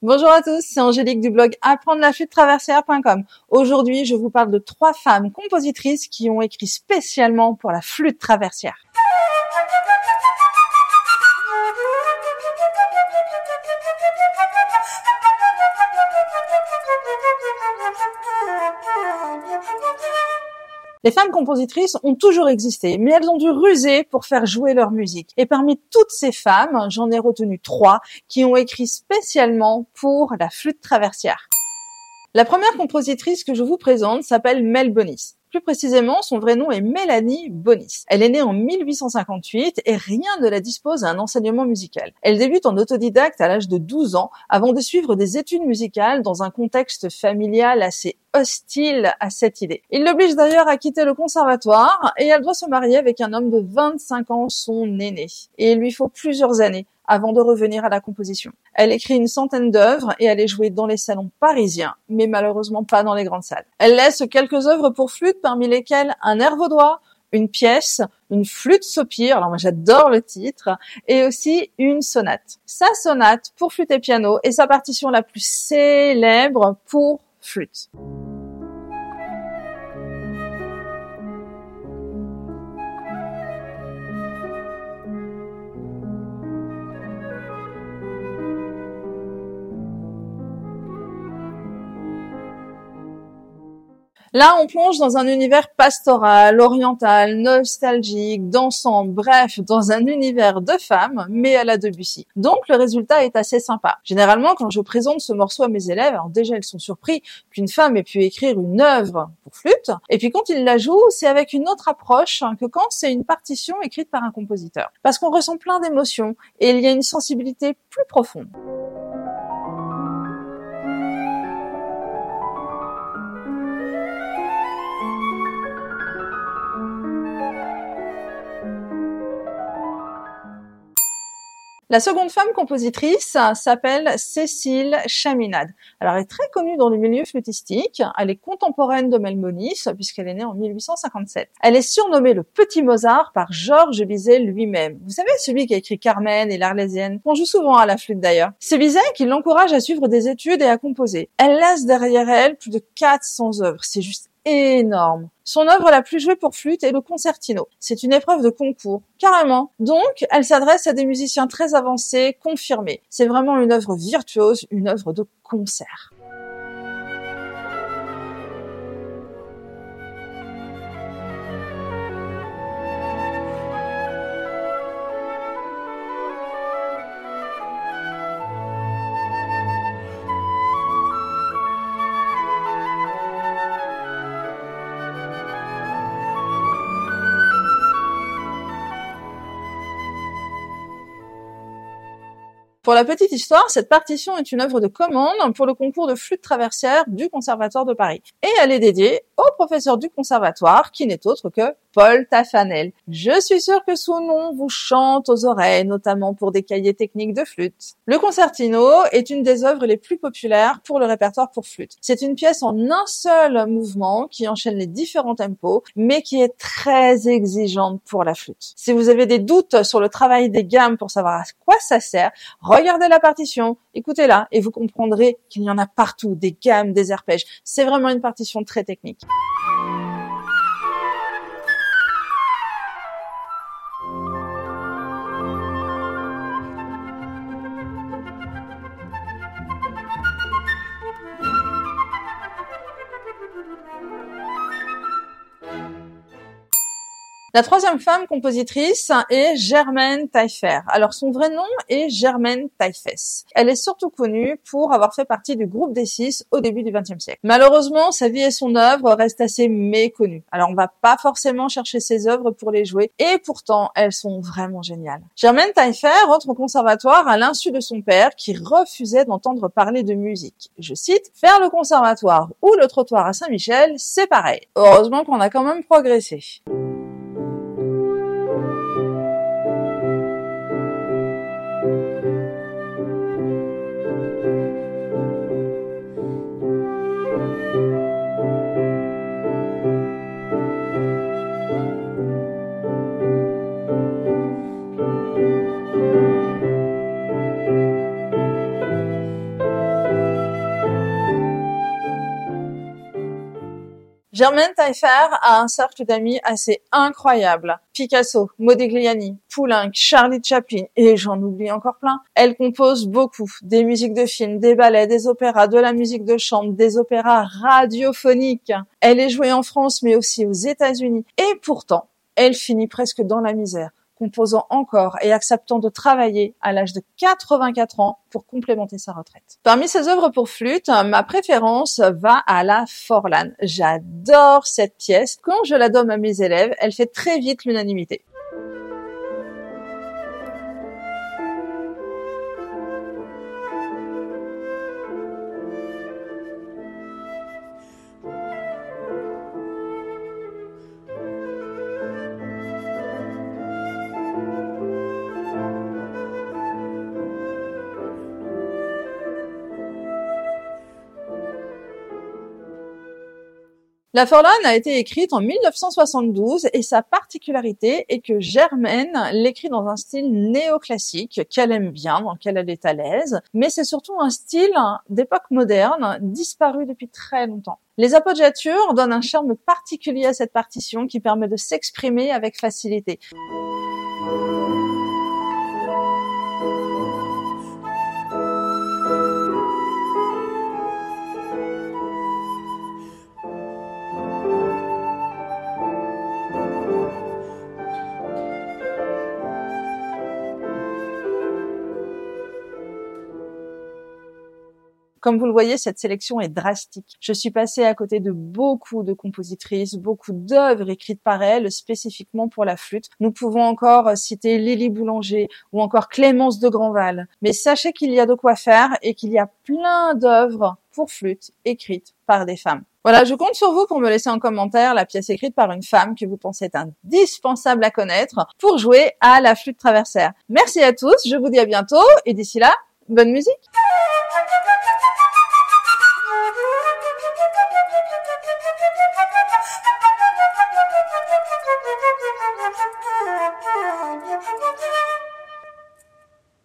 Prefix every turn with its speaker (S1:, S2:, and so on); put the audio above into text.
S1: Bonjour à tous, c'est Angélique du blog apprendre la flûte traversière.com. Aujourd'hui, je vous parle de trois femmes compositrices qui ont écrit spécialement pour la flûte traversière. Les femmes compositrices ont toujours existé, mais elles ont dû ruser pour faire jouer leur musique. Et parmi toutes ces femmes, j'en ai retenu trois qui ont écrit spécialement pour la flûte traversière. La première compositrice que je vous présente s'appelle Mel Bonis. Plus précisément, son vrai nom est Mélanie Bonis. Elle est née en 1858 et rien ne la dispose à un enseignement musical. Elle débute en autodidacte à l'âge de 12 ans avant de suivre des études musicales dans un contexte familial assez hostile à cette idée. Il l'oblige d'ailleurs à quitter le conservatoire et elle doit se marier avec un homme de 25 ans, son aîné. Et il lui faut plusieurs années avant de revenir à la composition. Elle écrit une centaine d'œuvres et elle est jouée dans les salons parisiens, mais malheureusement pas dans les grandes salles. Elle laisse quelques œuvres pour flûte, parmi lesquelles un air vaudois, une pièce, une flûte soupir, alors moi j'adore le titre, et aussi une sonate. Sa sonate pour flûte et piano est sa partition la plus célèbre pour flûte. Là, on plonge dans un univers pastoral, oriental, nostalgique, dansant, bref, dans un univers de femmes, mais à la Debussy. Donc, le résultat est assez sympa. Généralement, quand je présente ce morceau à mes élèves, alors déjà, ils sont surpris qu'une femme ait pu écrire une œuvre pour flûte, et puis quand ils la jouent, c'est avec une autre approche que quand c'est une partition écrite par un compositeur. Parce qu'on ressent plein d'émotions, et il y a une sensibilité plus profonde. La seconde femme compositrice s'appelle Cécile Chaminade. Elle est très connue dans le milieu flûtistique. Elle est contemporaine de Melmonis, puisqu'elle est née en 1857. Elle est surnommée le Petit Mozart par Georges Bizet lui-même. Vous savez, celui qui a écrit Carmen et l'Arlésienne. On joue souvent à la flûte d'ailleurs. C'est Bizet qui l'encourage à suivre des études et à composer. Elle laisse derrière elle plus de 400 œuvres. C'est juste énorme. Son œuvre la plus jouée pour flûte est le concertino. C'est une épreuve de concours, carrément. Donc, elle s'adresse à des musiciens très avancés, confirmés. C'est vraiment une œuvre virtuose, une œuvre de concert. Pour la petite histoire, cette partition est une œuvre de commande pour le concours de flûte traversière du Conservatoire de Paris. Et elle est dédiée au professeur du conservatoire, qui n'est autre que Paul Tafanel. Je suis sûre que son nom vous chante aux oreilles, notamment pour des cahiers techniques de flûte. Le concertino est une des œuvres les plus populaires pour le répertoire pour flûte. C'est une pièce en un seul mouvement qui enchaîne les différents tempos, mais qui est très exigeante pour la flûte. Si vous avez des doutes sur le travail des gammes pour savoir à quoi ça sert, regardez la partition, écoutez-la et vous comprendrez qu'il y en a partout, des gammes, des arpèges. C'est vraiment une partition très technique. La troisième femme compositrice est Germaine Taillefer. Alors son vrai nom est Germaine Taillefesse. Elle est surtout connue pour avoir fait partie du groupe des six au début du XXe siècle. Malheureusement, sa vie et son œuvre restent assez méconnues. Alors on va pas forcément chercher ses œuvres pour les jouer, et pourtant elles sont vraiment géniales. Germaine Taillefer entre au conservatoire à l'insu de son père qui refusait d'entendre parler de musique. Je cite, faire le conservatoire ou le trottoir à Saint-Michel, c'est pareil. Heureusement qu'on a quand même progressé. Germaine Taillefer a un cercle d'amis assez incroyable. Picasso, Modigliani, Poulenc, Charlie Chaplin, et j'en oublie encore plein. Elle compose beaucoup des musiques de films, des ballets, des opéras, de la musique de chambre, des opéras radiophoniques. Elle est jouée en France mais aussi aux États-Unis. Et pourtant, elle finit presque dans la misère composant encore et acceptant de travailler à l'âge de 84 ans pour complémenter sa retraite. Parmi ses œuvres pour flûte, ma préférence va à la Forlan. J'adore cette pièce. Quand je la donne à mes élèves, elle fait très vite l'unanimité. La Forlane a été écrite en 1972 et sa particularité est que Germaine l'écrit dans un style néoclassique qu'elle aime bien, dans lequel elle est à l'aise, mais c'est surtout un style d'époque moderne, disparu depuis très longtemps. Les appoggiatures donnent un charme particulier à cette partition qui permet de s'exprimer avec facilité. Comme vous le voyez, cette sélection est drastique. Je suis passée à côté de beaucoup de compositrices, beaucoup d'œuvres écrites par elles spécifiquement pour la flûte. Nous pouvons encore citer Lily Boulanger ou encore Clémence de Grandval. Mais sachez qu'il y a de quoi faire et qu'il y a plein d'œuvres pour flûte écrites par des femmes. Voilà, je compte sur vous pour me laisser en commentaire la pièce écrite par une femme que vous pensez être indispensable à connaître pour jouer à la flûte traversière. Merci à tous, je vous dis à bientôt et d'ici là, bonne musique